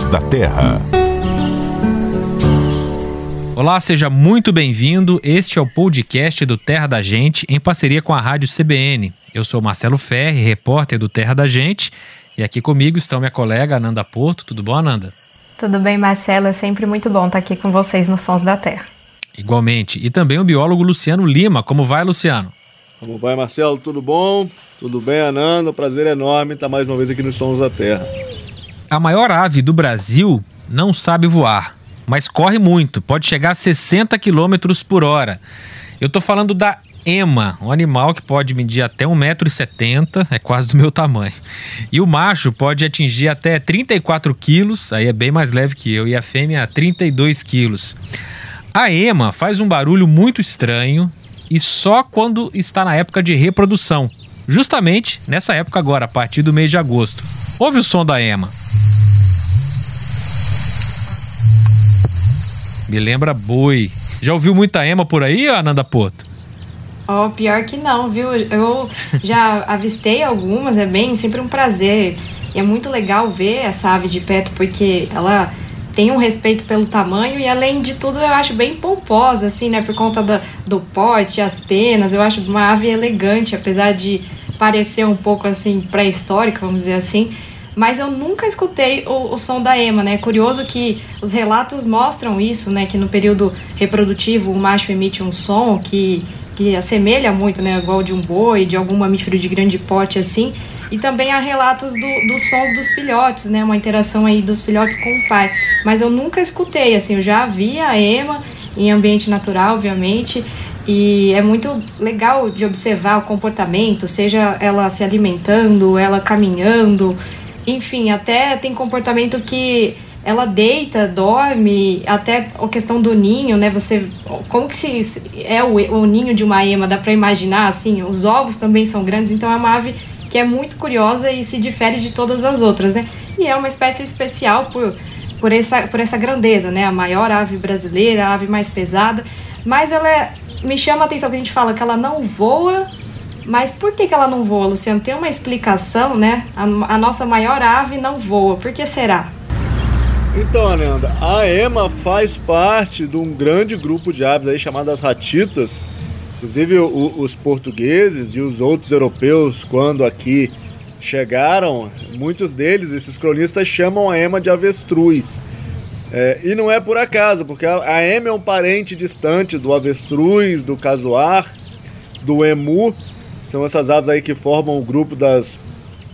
Sons da Terra. Olá, seja muito bem-vindo. Este é o podcast do Terra da Gente, em parceria com a Rádio CBN. Eu sou Marcelo Ferri, repórter do Terra da Gente, e aqui comigo estão minha colega Ananda Porto. Tudo bom, Ananda? Tudo bem, Marcelo. É sempre muito bom estar aqui com vocês no Sons da Terra. Igualmente. E também o biólogo Luciano Lima. Como vai, Luciano? Como vai, Marcelo? Tudo bom? Tudo bem, Ananda? Prazer enorme estar mais uma vez aqui no Sons da Terra. A maior ave do Brasil não sabe voar mas corre muito, pode chegar a 60 km por hora. Eu estou falando da ema, um animal que pode medir até 1,70m, é quase do meu tamanho. E o macho pode atingir até 34 quilos, aí é bem mais leve que eu, e a fêmea 32 quilos. A ema faz um barulho muito estranho e só quando está na época de reprodução, justamente nessa época agora, a partir do mês de agosto. Ouve o som da ema. Me lembra boi. Já ouviu muita ema por aí, Ananda Porto? Oh, pior que não, viu? Eu já avistei algumas, é bem sempre um prazer. E é muito legal ver essa ave de perto, porque ela tem um respeito pelo tamanho e além de tudo eu acho bem pomposa, assim, né? Por conta do, do porte, as penas. Eu acho uma ave elegante, apesar de parecer um pouco assim pré-histórica, vamos dizer assim mas eu nunca escutei o, o, som da ema, né? É curioso que os relatos mostram isso, né? Que no período reprodutivo o macho emite um som que, que assemelha muito, né? Igual de um boi, de algum mamífero de grande porte assim. E também há relatos do, dos sons dos filhotes, né? Uma interação aí dos filhotes com o pai. Mas eu nunca escutei, assim, eu já vi a ema em ambiente natural, obviamente. E é muito legal de observar o comportamento, seja ela se alimentando, ela caminhando, enfim, até tem comportamento que ela deita, dorme, até a questão do ninho, né? Você, como que se, é o, o ninho de uma ema? Dá para imaginar assim? Os ovos também são grandes, então é uma ave que é muito curiosa e se difere de todas as outras, né? E é uma espécie especial por, por, essa, por essa grandeza, né? A maior ave brasileira, a ave mais pesada, mas ela é, me chama a atenção que a gente fala que ela não voa mas por que, que ela não voa, Luciano? Tem uma explicação, né? A, a nossa maior ave não voa. Por que será? Então, Ananda, a ema faz parte de um grande grupo de aves aí chamadas ratitas. Inclusive o, os portugueses e os outros europeus, quando aqui chegaram, muitos deles, esses cronistas, chamam a ema de avestruz. É, e não é por acaso, porque a, a ema é um parente distante do avestruz, do casuar, do emu, são essas aves aí que formam o grupo das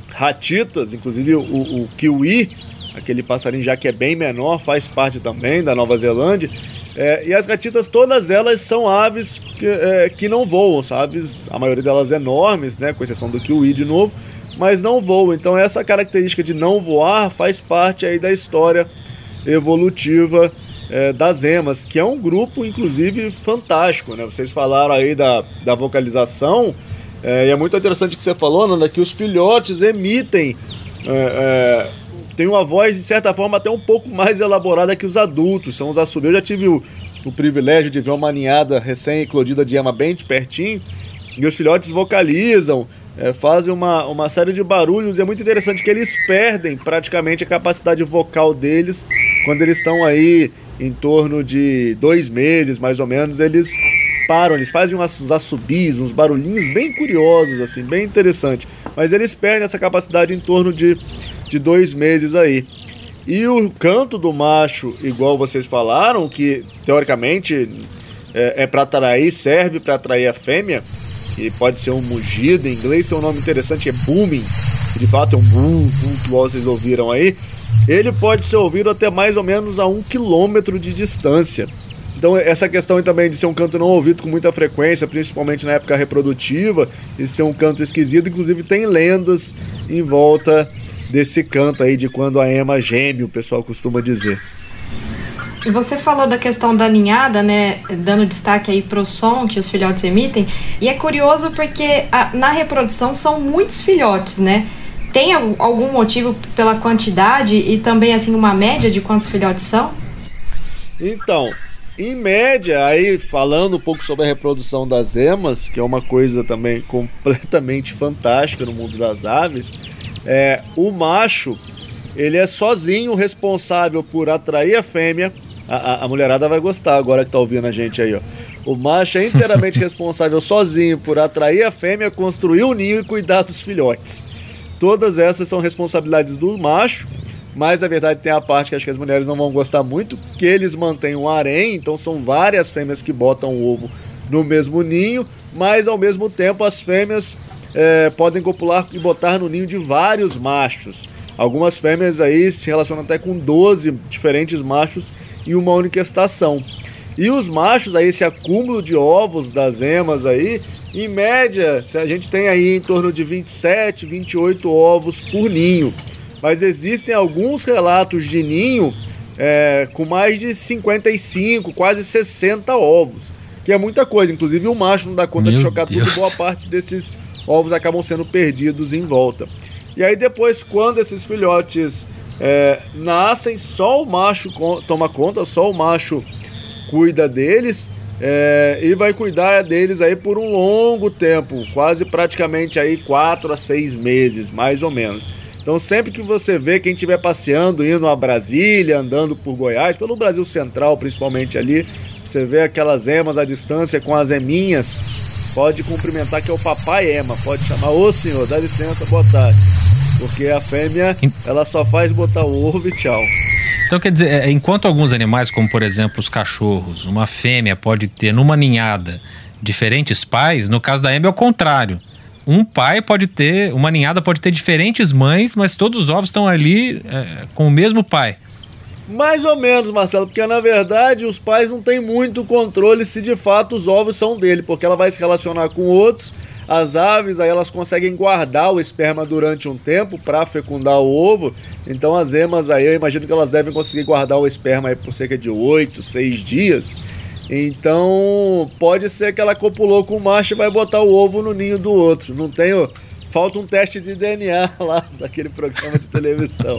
ratitas, inclusive o, o kiwi, aquele passarinho já que é bem menor, faz parte também da Nova Zelândia. É, e as ratitas, todas elas são aves que, é, que não voam, são aves, a maioria delas enormes, né, com exceção do kiwi de novo, mas não voam. Então essa característica de não voar faz parte aí da história evolutiva é, das emas, que é um grupo, inclusive, fantástico. Né? Vocês falaram aí da, da vocalização, é, e é muito interessante que você falou, Nanda, que os filhotes emitem. É, é, tem uma voz, de certa forma, até um pouco mais elaborada que os adultos. São os assobios. Eu já tive o, o privilégio de ver uma ninhada recém-eclodida de ema bem de pertinho. E os filhotes vocalizam, é, fazem uma, uma série de barulhos. E é muito interessante que eles perdem praticamente a capacidade vocal deles quando eles estão aí em torno de dois meses, mais ou menos. Eles param, eles fazem uns assobios, uns barulhinhos bem curiosos, assim, bem interessante. Mas eles perdem essa capacidade em torno de, de dois meses aí. E o canto do macho, igual vocês falaram, que teoricamente é, é para atrair, serve para atrair a fêmea, que pode ser um mugido, em inglês um nome interessante, é booming, de fato é um boom, boom que vocês ouviram aí. Ele pode ser ouvido até mais ou menos a um quilômetro de distância. Então, essa questão também de ser um canto não ouvido com muita frequência, principalmente na época reprodutiva, e ser um canto esquisito, inclusive tem lendas em volta desse canto aí de quando a ema geme, o pessoal costuma dizer. E você falou da questão da ninhada, né, dando destaque aí para o som que os filhotes emitem, e é curioso porque a, na reprodução são muitos filhotes, né? Tem algum motivo pela quantidade e também assim uma média de quantos filhotes são? Então, em média, aí falando um pouco sobre a reprodução das emas, que é uma coisa também completamente fantástica no mundo das aves, é, o macho ele é sozinho responsável por atrair a fêmea. A, a, a mulherada vai gostar agora que tá ouvindo a gente aí, ó. O macho é inteiramente responsável sozinho por atrair a fêmea, construir o ninho e cuidar dos filhotes. Todas essas são responsabilidades do macho, mas na verdade tem a parte que acho que as mulheres não vão gostar muito, que eles mantêm um harém, então são várias fêmeas que botam o ovo no mesmo ninho, mas ao mesmo tempo as fêmeas é, podem copular e botar no ninho de vários machos. Algumas fêmeas aí se relacionam até com 12 diferentes machos em uma única estação. E os machos aí, esse acúmulo de ovos das emas aí, em média, a gente tem aí em torno de 27, 28 ovos por ninho. Mas existem alguns relatos de ninho é, com mais de 55, quase 60 ovos, que é muita coisa. Inclusive o macho não dá conta Meu de chocar Deus. tudo, boa parte desses ovos acabam sendo perdidos em volta. E aí depois, quando esses filhotes é, nascem, só o macho toma conta, só o macho cuida deles é, e vai cuidar deles aí por um longo tempo, quase praticamente aí quatro a seis meses, mais ou menos. Então sempre que você vê quem estiver passeando, indo a Brasília, andando por Goiás, pelo Brasil Central principalmente ali, você vê aquelas emas à distância com as eminhas, pode cumprimentar que é o papai ema, pode chamar, ô senhor, dá licença, boa tarde. Porque a fêmea, ela só faz botar o ovo e tchau. Então, quer dizer, é, enquanto alguns animais, como por exemplo os cachorros, uma fêmea pode ter numa ninhada diferentes pais, no caso da Ema é o contrário. Um pai pode ter, uma ninhada pode ter diferentes mães, mas todos os ovos estão ali é, com o mesmo pai. Mais ou menos, Marcelo, porque na verdade os pais não têm muito controle se de fato os ovos são dele, porque ela vai se relacionar com outros as aves aí elas conseguem guardar o esperma durante um tempo para fecundar o ovo. Então as emas aí eu imagino que elas devem conseguir guardar o esperma aí por cerca de 8, 6 dias. Então pode ser que ela copulou com o macho e vai botar o ovo no ninho do outro. Não tenho falta um teste de DNA lá daquele programa de televisão.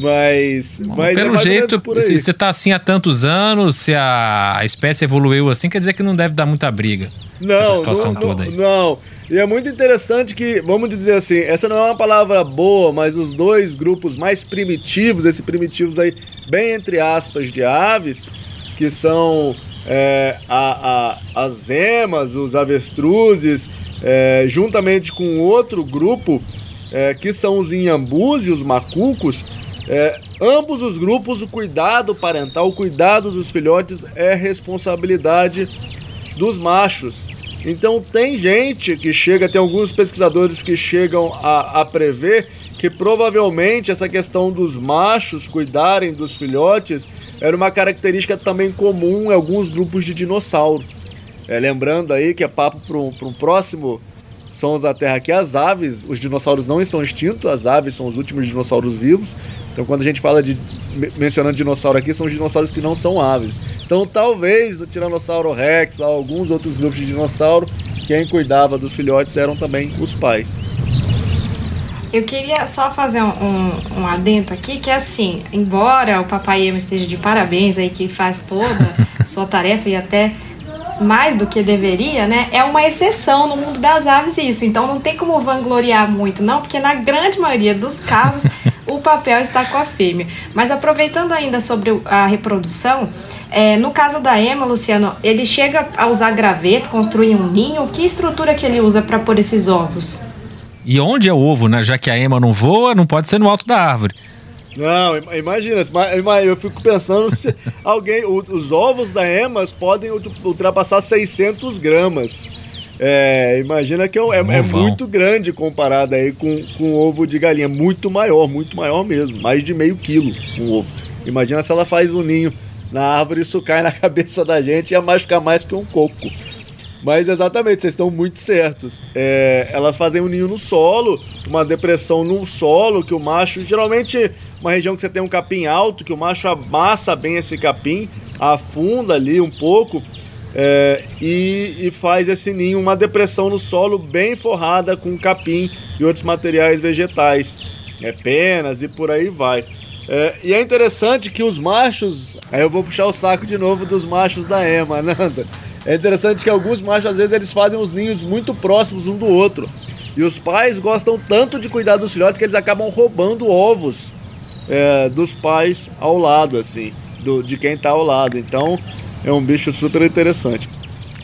Mas, Bom, mas é pelo é jeito, se você está assim há tantos anos, se a espécie evoluiu assim, quer dizer que não deve dar muita briga. Não, não, toda aí. não. E é muito interessante que, vamos dizer assim, essa não é uma palavra boa, mas os dois grupos mais primitivos, esses primitivos aí, bem entre aspas, de aves, que são é, a, a, as emas, os avestruzes é, juntamente com outro grupo, é, que são os inhambus e os macucos, é, ambos os grupos, o cuidado parental, o cuidado dos filhotes é responsabilidade dos machos. Então tem gente que chega, tem alguns pesquisadores que chegam a, a prever que provavelmente essa questão dos machos cuidarem dos filhotes era uma característica também comum em alguns grupos de dinossauro. É, lembrando aí que é papo para um, próximo Sons da Terra que as aves, os dinossauros não estão extintos, as aves são os últimos dinossauros vivos. Então quando a gente fala de mencionando dinossauro aqui, são os dinossauros que não são aves. Então talvez o Tiranossauro Rex, alguns outros grupos de dinossauro, quem cuidava dos filhotes eram também os pais. Eu queria só fazer um, um, um, adendo aqui, que é assim, embora o Papai Ema esteja de parabéns aí, que faz toda a sua tarefa e até mais do que deveria, né? É uma exceção no mundo das aves isso. Então não tem como vangloriar muito, não, porque na grande maioria dos casos o papel está com a fêmea. Mas aproveitando ainda sobre a reprodução, é, no caso da Emma, Luciano, ele chega a usar graveto, construir um ninho. Que estrutura que ele usa para pôr esses ovos? E onde é o ovo, né? Já que a Emma não voa, não pode ser no alto da árvore. Não, imagina, eu fico pensando se alguém, os ovos da Emas podem ultrapassar 600 gramas. É, imagina que é, é, é, muito grande comparado aí com, com ovo de galinha, muito maior, muito maior mesmo, mais de meio quilo um ovo. Imagina se ela faz um ninho na árvore, isso cai na cabeça da gente e ia machucar mais que um coco. Mas exatamente, vocês estão muito certos. É, elas fazem um ninho no solo, uma depressão no solo, que o macho, geralmente uma região que você tem um capim alto, que o macho amassa bem esse capim, afunda ali um pouco é, e, e, faz esse ninho, uma depressão no solo bem forrada com capim e outros materiais vegetais, é, penas e por aí vai. É, e é interessante que os machos, aí eu vou puxar o saco de novo dos machos da Ema, Nanda. É interessante que alguns machos, às vezes, eles fazem os ninhos muito próximos um do outro. E os pais gostam tanto de cuidar dos filhotes que eles acabam roubando ovos é, dos pais ao lado, assim, do, de quem está ao lado. Então é um bicho super interessante.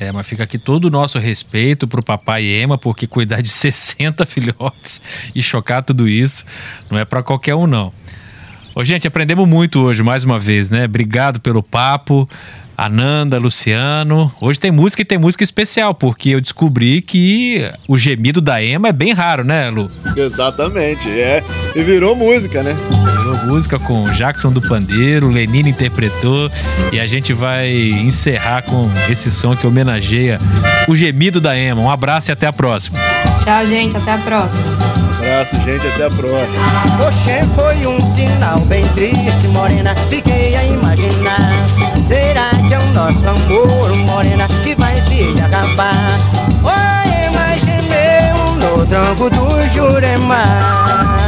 É, mas fica aqui todo o nosso respeito pro papai Ema, porque cuidar de 60 filhotes e chocar tudo isso não é para qualquer um, não. Ô, gente, aprendemos muito hoje, mais uma vez, né? Obrigado pelo papo. Ananda, Luciano. Hoje tem música e tem música especial, porque eu descobri que o gemido da Ema é bem raro, né, Lu? Exatamente, é. E virou música, né? Virou música com Jackson do Pandeiro, Lenine interpretou e a gente vai encerrar com esse som que homenageia o gemido da Ema. Um abraço e até a próxima. Tchau, gente. Até a próxima. Um abraço, gente. Até a próxima. Oxê, foi um sinal bem triste, morena. Fiquei a imaginar. Será que nosso amor, morena, que vai se acabar? Oi, mas gemeu no tronco do Juremar.